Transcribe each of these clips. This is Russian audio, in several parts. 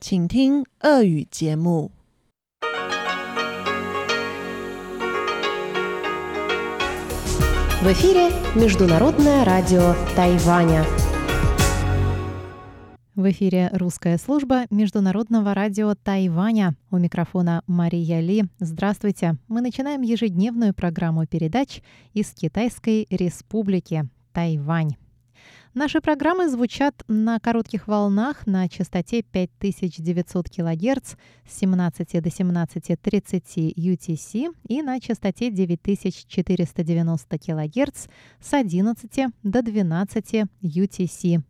请听俄语节目。В эфире Международное радио Тайваня. В эфире русская служба Международного радио Тайваня. У микрофона Мария Ли. Здравствуйте. Мы начинаем ежедневную программу передач из Китайской Республики Тайвань. Наши программы звучат на коротких волнах на частоте 5900 кГц с 17 до 17.30 UTC и на частоте 9490 кГц с 11 до 12 UTC.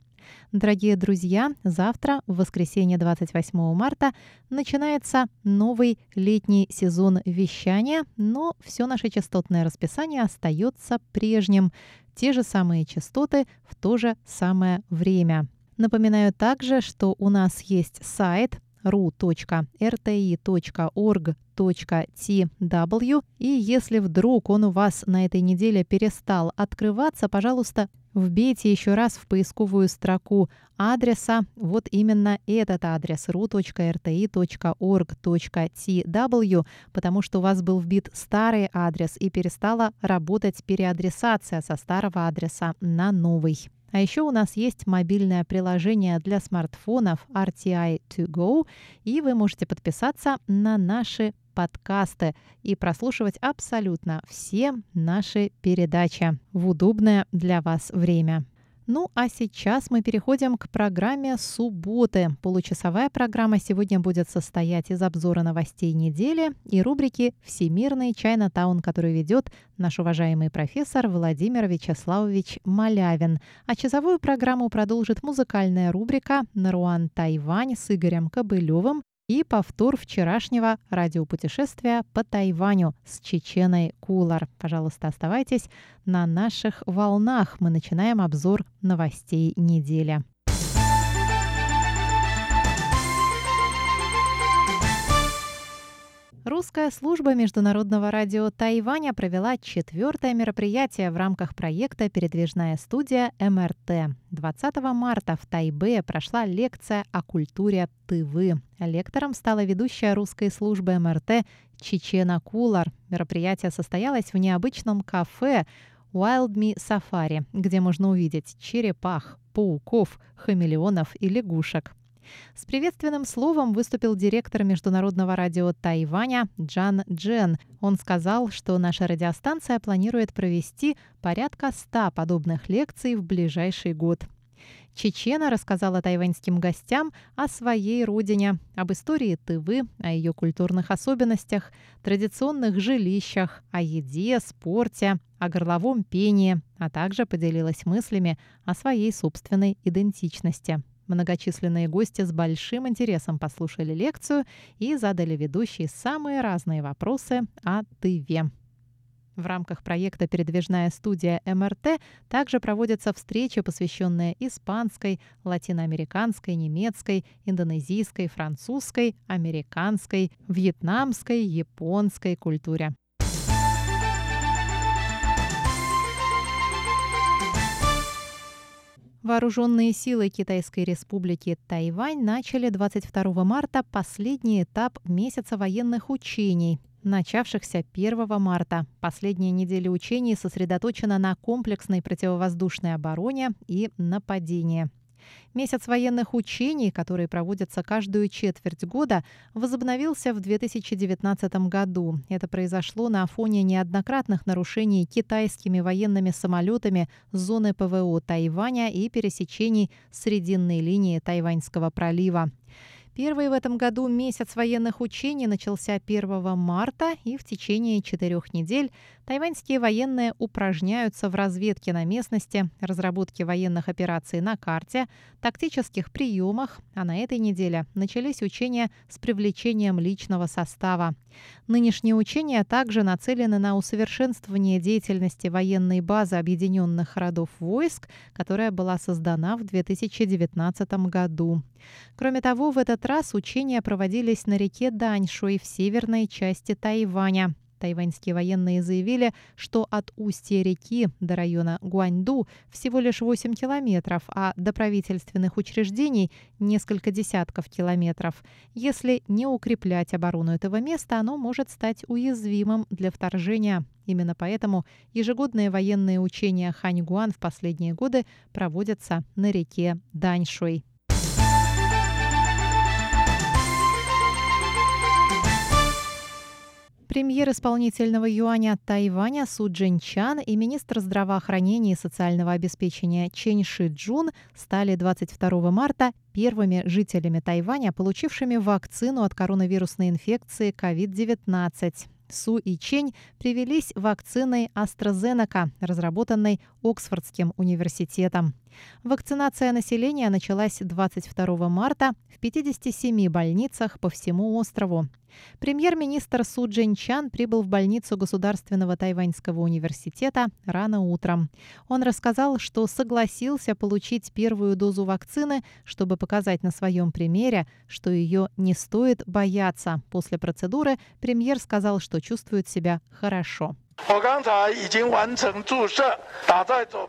Дорогие друзья, завтра, в воскресенье 28 марта, начинается новый летний сезон вещания, но все наше частотное расписание остается прежним те же самые частоты в то же самое время. Напоминаю также, что у нас есть сайт ru.rti.org.tw. И если вдруг он у вас на этой неделе перестал открываться, пожалуйста, вбейте еще раз в поисковую строку адреса вот именно этот адрес ru.rti.org.tw, потому что у вас был вбит старый адрес и перестала работать переадресация со старого адреса на новый. А еще у нас есть мобильное приложение для смартфонов RTI To Go, и вы можете подписаться на наши подкасты и прослушивать абсолютно все наши передачи в удобное для вас время. Ну а сейчас мы переходим к программе субботы. Получасовая программа сегодня будет состоять из обзора новостей недели и рубрики «Всемирный Чайнатаун», который ведет наш уважаемый профессор Владимир Вячеславович Малявин. А часовую программу продолжит музыкальная рубрика «Наруан Тайвань» с Игорем Кобылевым и повтор вчерашнего радиопутешествия по Тайваню с Чеченой Кулар. Пожалуйста, оставайтесь на наших волнах. Мы начинаем обзор новостей недели. Русская служба Международного радио Тайваня провела четвертое мероприятие в рамках проекта «Передвижная студия МРТ». 20 марта в Тайбе прошла лекция о культуре Тывы. Лектором стала ведущая русской службы МРТ Чечена Кулар. Мероприятие состоялось в необычном кафе Wild Me Safari, где можно увидеть черепах, пауков, хамелеонов и лягушек. С приветственным словом выступил директор Международного радио Тайваня Джан Джен. Он сказал, что наша радиостанция планирует провести порядка 100 подобных лекций в ближайший год. Чечена рассказала тайваньским гостям о своей родине, об истории Тывы, о ее культурных особенностях, традиционных жилищах, о еде, спорте, о горловом пении, а также поделилась мыслями о своей собственной идентичности. Многочисленные гости с большим интересом послушали лекцию и задали ведущей самые разные вопросы о Тыве. В рамках проекта «Передвижная студия МРТ» также проводятся встречи, посвященные испанской, латиноамериканской, немецкой, индонезийской, французской, американской, вьетнамской, японской культуре. Вооруженные силы Китайской республики Тайвань начали 22 марта последний этап месяца военных учений, начавшихся 1 марта. Последняя неделя учений сосредоточена на комплексной противовоздушной обороне и нападении. Месяц военных учений, которые проводятся каждую четверть года, возобновился в 2019 году. Это произошло на фоне неоднократных нарушений китайскими военными самолетами зоны ПВО Тайваня и пересечений срединной линии Тайваньского пролива. Первый в этом году месяц военных учений начался 1 марта, и в течение четырех недель тайваньские военные упражняются в разведке на местности, разработке военных операций на карте, тактических приемах, а на этой неделе начались учения с привлечением личного состава. Нынешние учения также нацелены на усовершенствование деятельности военной базы Объединенных родов войск, которая была создана в 2019 году. Кроме того, в этот раз учения проводились на реке Даньшуй в северной части Тайваня. Тайваньские военные заявили, что от устья реки до района Гуаньду всего лишь 8 километров, а до правительственных учреждений несколько десятков километров. Если не укреплять оборону этого места, оно может стать уязвимым для вторжения. Именно поэтому ежегодные военные учения Ханьгуан в последние годы проводятся на реке Даньшуй. Премьер исполнительного юаня Тайваня Су Джинчан и министр здравоохранения и социального обеспечения Чен Ши Джун стали 22 марта первыми жителями Тайваня, получившими вакцину от коронавирусной инфекции COVID-19. Су и Чень привелись вакциной AstraZeneca, разработанной Оксфордским университетом. Вакцинация населения началась 22 марта в 57 больницах по всему острову. Премьер-министр Су Чан прибыл в больницу Государственного тайваньского университета рано утром. Он рассказал, что согласился получить первую дозу вакцины, чтобы показать на своем примере, что ее не стоит бояться. После процедуры премьер сказал, что чувствует себя хорошо.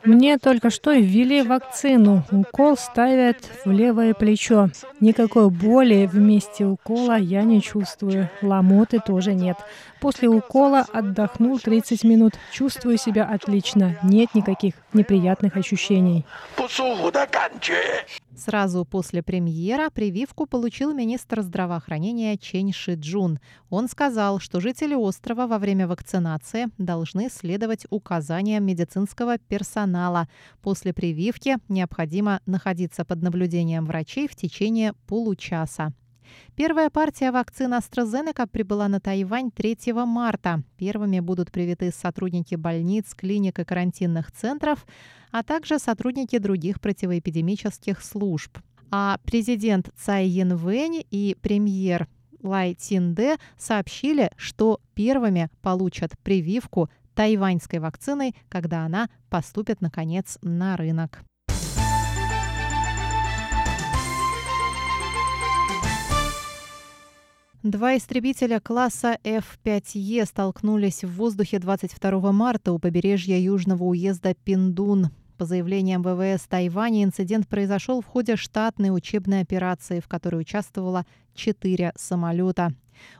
Мне только что ввели вакцину. Укол ставят в левое плечо. Никакой боли в месте укола я не чувствую. Ломоты тоже нет. После укола отдохнул 30 минут. Чувствую себя отлично. Нет никаких неприятных ощущений. Сразу после премьера прививку получил министр здравоохранения Чен Шиджун. Он сказал, что жители острова во время вакцинации должны следовать указаниям медицинского персонала. После прививки необходимо находиться под наблюдением врачей в течение получаса. Первая партия вакцин AstraZeneca прибыла на Тайвань 3 марта. Первыми будут привиты сотрудники больниц, клиник и карантинных центров, а также сотрудники других противоэпидемических служб. А президент Цай Янвэнь и премьер Лай Цинде сообщили, что первыми получат прививку тайваньской вакциной, когда она поступит, наконец, на рынок. Два истребителя класса F-5E столкнулись в воздухе 22 марта у побережья южного уезда Пиндун. По заявлениям ВВС Тайваня, инцидент произошел в ходе штатной учебной операции, в которой участвовало четыре самолета.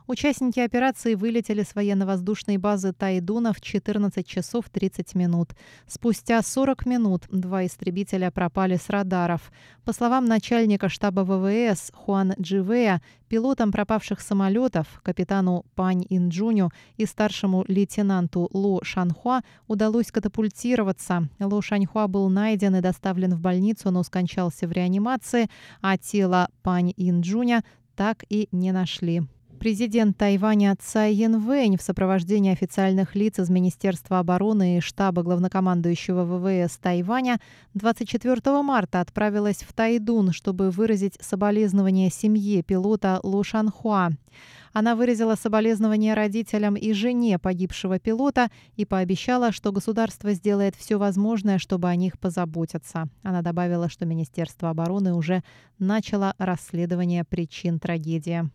Участники операции вылетели с военно-воздушной базы Тайдуна в 14 часов 30 минут. Спустя 40 минут два истребителя пропали с радаров. По словам начальника штаба ВВС Хуан Дживея, пилотам пропавших самолетов, капитану Пань Инджуню и старшему лейтенанту Ло Шанхуа удалось катапультироваться. Ло Шанхуа был найден и доставлен в больницу, но скончался в реанимации, а тело Пань Инджуня так и не нашли. Президент Тайваня Цай Янвэнь в сопровождении официальных лиц из Министерства обороны и штаба главнокомандующего ВВС Тайваня 24 марта отправилась в Тайдун, чтобы выразить соболезнования семье пилота Лу Шанхуа. Она выразила соболезнования родителям и жене погибшего пилота и пообещала, что государство сделает все возможное, чтобы о них позаботиться. Она добавила, что Министерство обороны уже начало расследование причин трагедии.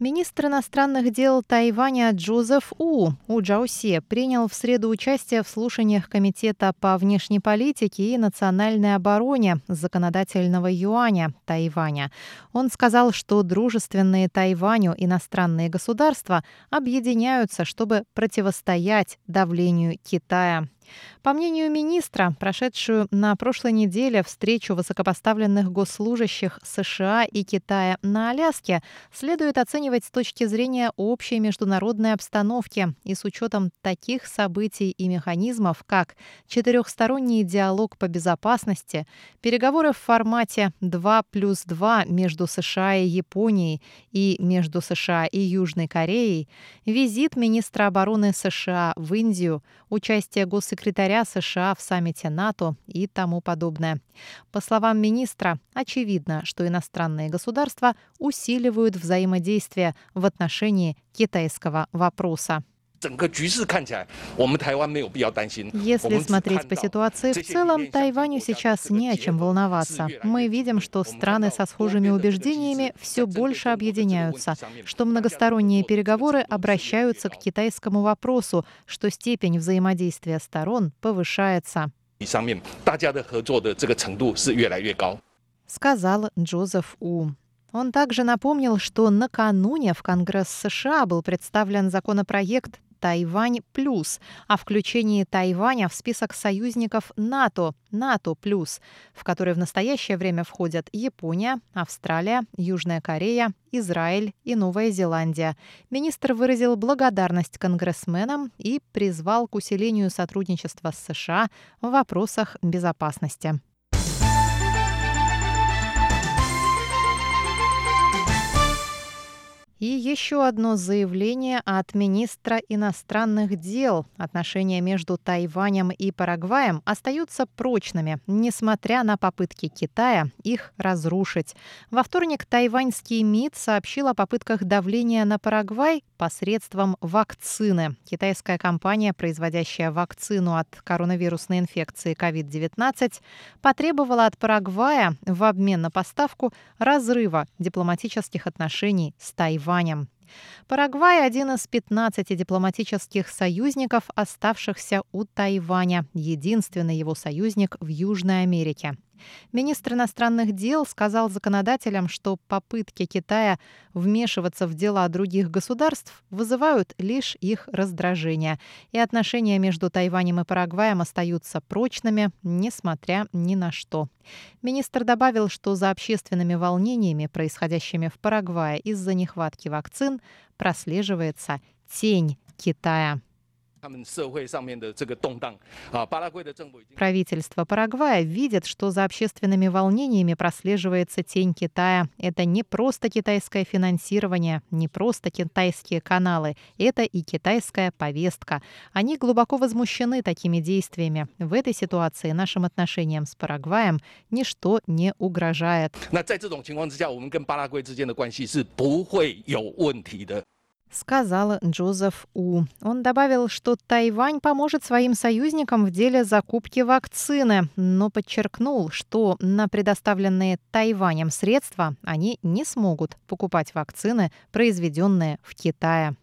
Министр иностранных дел Тайваня Джозеф У, У Джаусе, принял в среду участие в слушаниях Комитета по внешней политике и национальной обороне законодательного юаня Тайваня. Он сказал, что дружественные Тайваню иностранные государства объединяются, чтобы противостоять давлению Китая. По мнению министра, прошедшую на прошлой неделе встречу высокопоставленных госслужащих США и Китая на Аляске следует оценивать с точки зрения общей международной обстановки и с учетом таких событий и механизмов, как четырехсторонний диалог по безопасности, переговоры в формате 2 плюс 2 между США и Японией и между США и Южной Кореей, визит министра обороны США в Индию, участие госсекретаря секретаря США в саммите НАТО и тому подобное. По словам министра, очевидно, что иностранные государства усиливают взаимодействие в отношении китайского вопроса. Если смотреть по ситуации в целом, Тайваню сейчас не о чем волноваться. Мы видим, что страны со схожими убеждениями все больше объединяются, что многосторонние переговоры обращаются к китайскому вопросу, что степень взаимодействия сторон повышается. Сказал Джозеф У. Он также напомнил, что накануне в Конгресс США был представлен законопроект Тайвань плюс о включении Тайваня в список союзников НАТО, НАТО плюс, в который в настоящее время входят Япония, Австралия, Южная Корея, Израиль и Новая Зеландия. Министр выразил благодарность конгрессменам и призвал к усилению сотрудничества с США в вопросах безопасности. И еще одно заявление от министра иностранных дел. Отношения между Тайванем и Парагваем остаются прочными, несмотря на попытки Китая их разрушить. Во вторник тайваньский МИД сообщил о попытках давления на Парагвай посредством вакцины. Китайская компания, производящая вакцину от коронавирусной инфекции COVID-19, потребовала от Парагвая в обмен на поставку разрыва дипломатических отношений с Тайванем. Тайванем. Парагвай – один из 15 дипломатических союзников, оставшихся у Тайваня, единственный его союзник в Южной Америке. Министр иностранных дел сказал законодателям, что попытки Китая вмешиваться в дела других государств вызывают лишь их раздражение, и отношения между Тайванем и Парагваем остаются прочными, несмотря ни на что. Министр добавил, что за общественными волнениями, происходящими в Парагвае из-за нехватки вакцин, прослеживается тень Китая. Правительство Парагвая видит, что за общественными волнениями прослеживается тень Китая. Это не просто китайское финансирование, не просто китайские каналы, это и китайская повестка. Они глубоко возмущены такими действиями. В этой ситуации нашим отношениям с Парагваем ничто не угрожает сказал Джозеф У. Он добавил, что Тайвань поможет своим союзникам в деле закупки вакцины, но подчеркнул, что на предоставленные Тайванем средства они не смогут покупать вакцины, произведенные в Китае.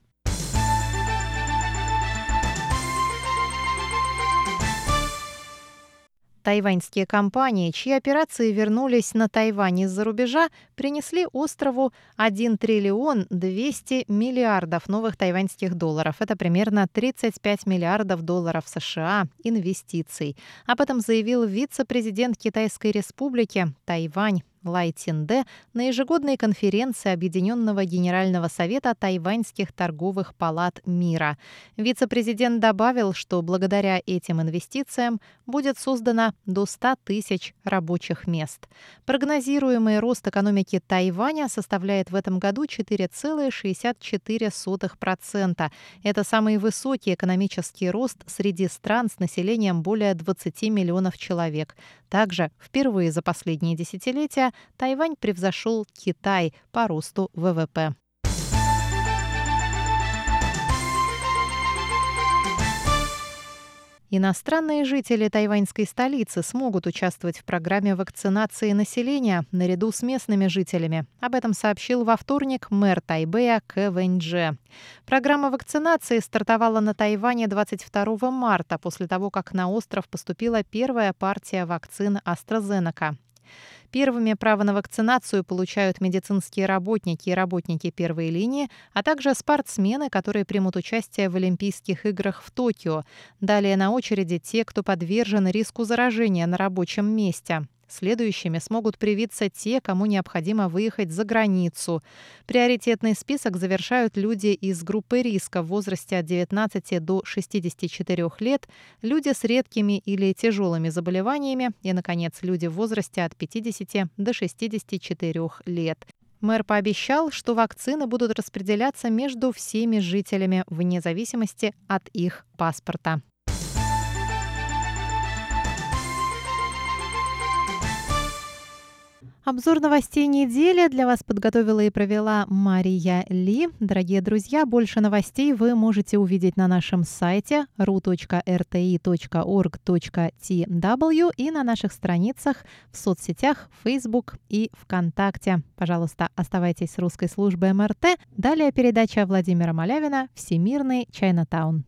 Тайваньские компании, чьи операции вернулись на Тайвань из-за рубежа, принесли острову 1 триллион 200 миллиардов новых тайваньских долларов. Это примерно 35 миллиардов долларов США инвестиций. Об этом заявил вице-президент Китайской республики Тайвань Лай на ежегодной конференции Объединенного Генерального Совета тайваньских торговых палат мира. Вице-президент добавил, что благодаря этим инвестициям будет создано до 100 тысяч рабочих мест. Прогнозируемый рост экономики Тайваня составляет в этом году 4,64%. Это самый высокий экономический рост среди стран с населением более 20 миллионов человек. Также впервые за последние десятилетия Тайвань превзошел Китай по росту ВВП. Иностранные жители тайваньской столицы смогут участвовать в программе вакцинации населения наряду с местными жителями. Об этом сообщил во вторник мэр Тайбэя Кэ Вэньдже. Программа вакцинации стартовала на Тайване 22 марта после того, как на остров поступила первая партия вакцин AstraZeneca. Первыми право на вакцинацию получают медицинские работники и работники первой линии, а также спортсмены, которые примут участие в Олимпийских играх в Токио. Далее на очереди те, кто подвержен риску заражения на рабочем месте. Следующими смогут привиться те, кому необходимо выехать за границу. Приоритетный список завершают люди из группы риска в возрасте от 19 до 64 лет, люди с редкими или тяжелыми заболеваниями и, наконец, люди в возрасте от 50 до 64 лет. Мэр пообещал, что вакцины будут распределяться между всеми жителями вне зависимости от их паспорта. Обзор новостей недели для вас подготовила и провела Мария Ли. Дорогие друзья, больше новостей вы можете увидеть на нашем сайте ru.rti.org.tw и на наших страницах в соцсетях Facebook и ВКонтакте. Пожалуйста, оставайтесь с русской службой МРТ. Далее передача Владимира Малявина «Всемирный Чайнатаун».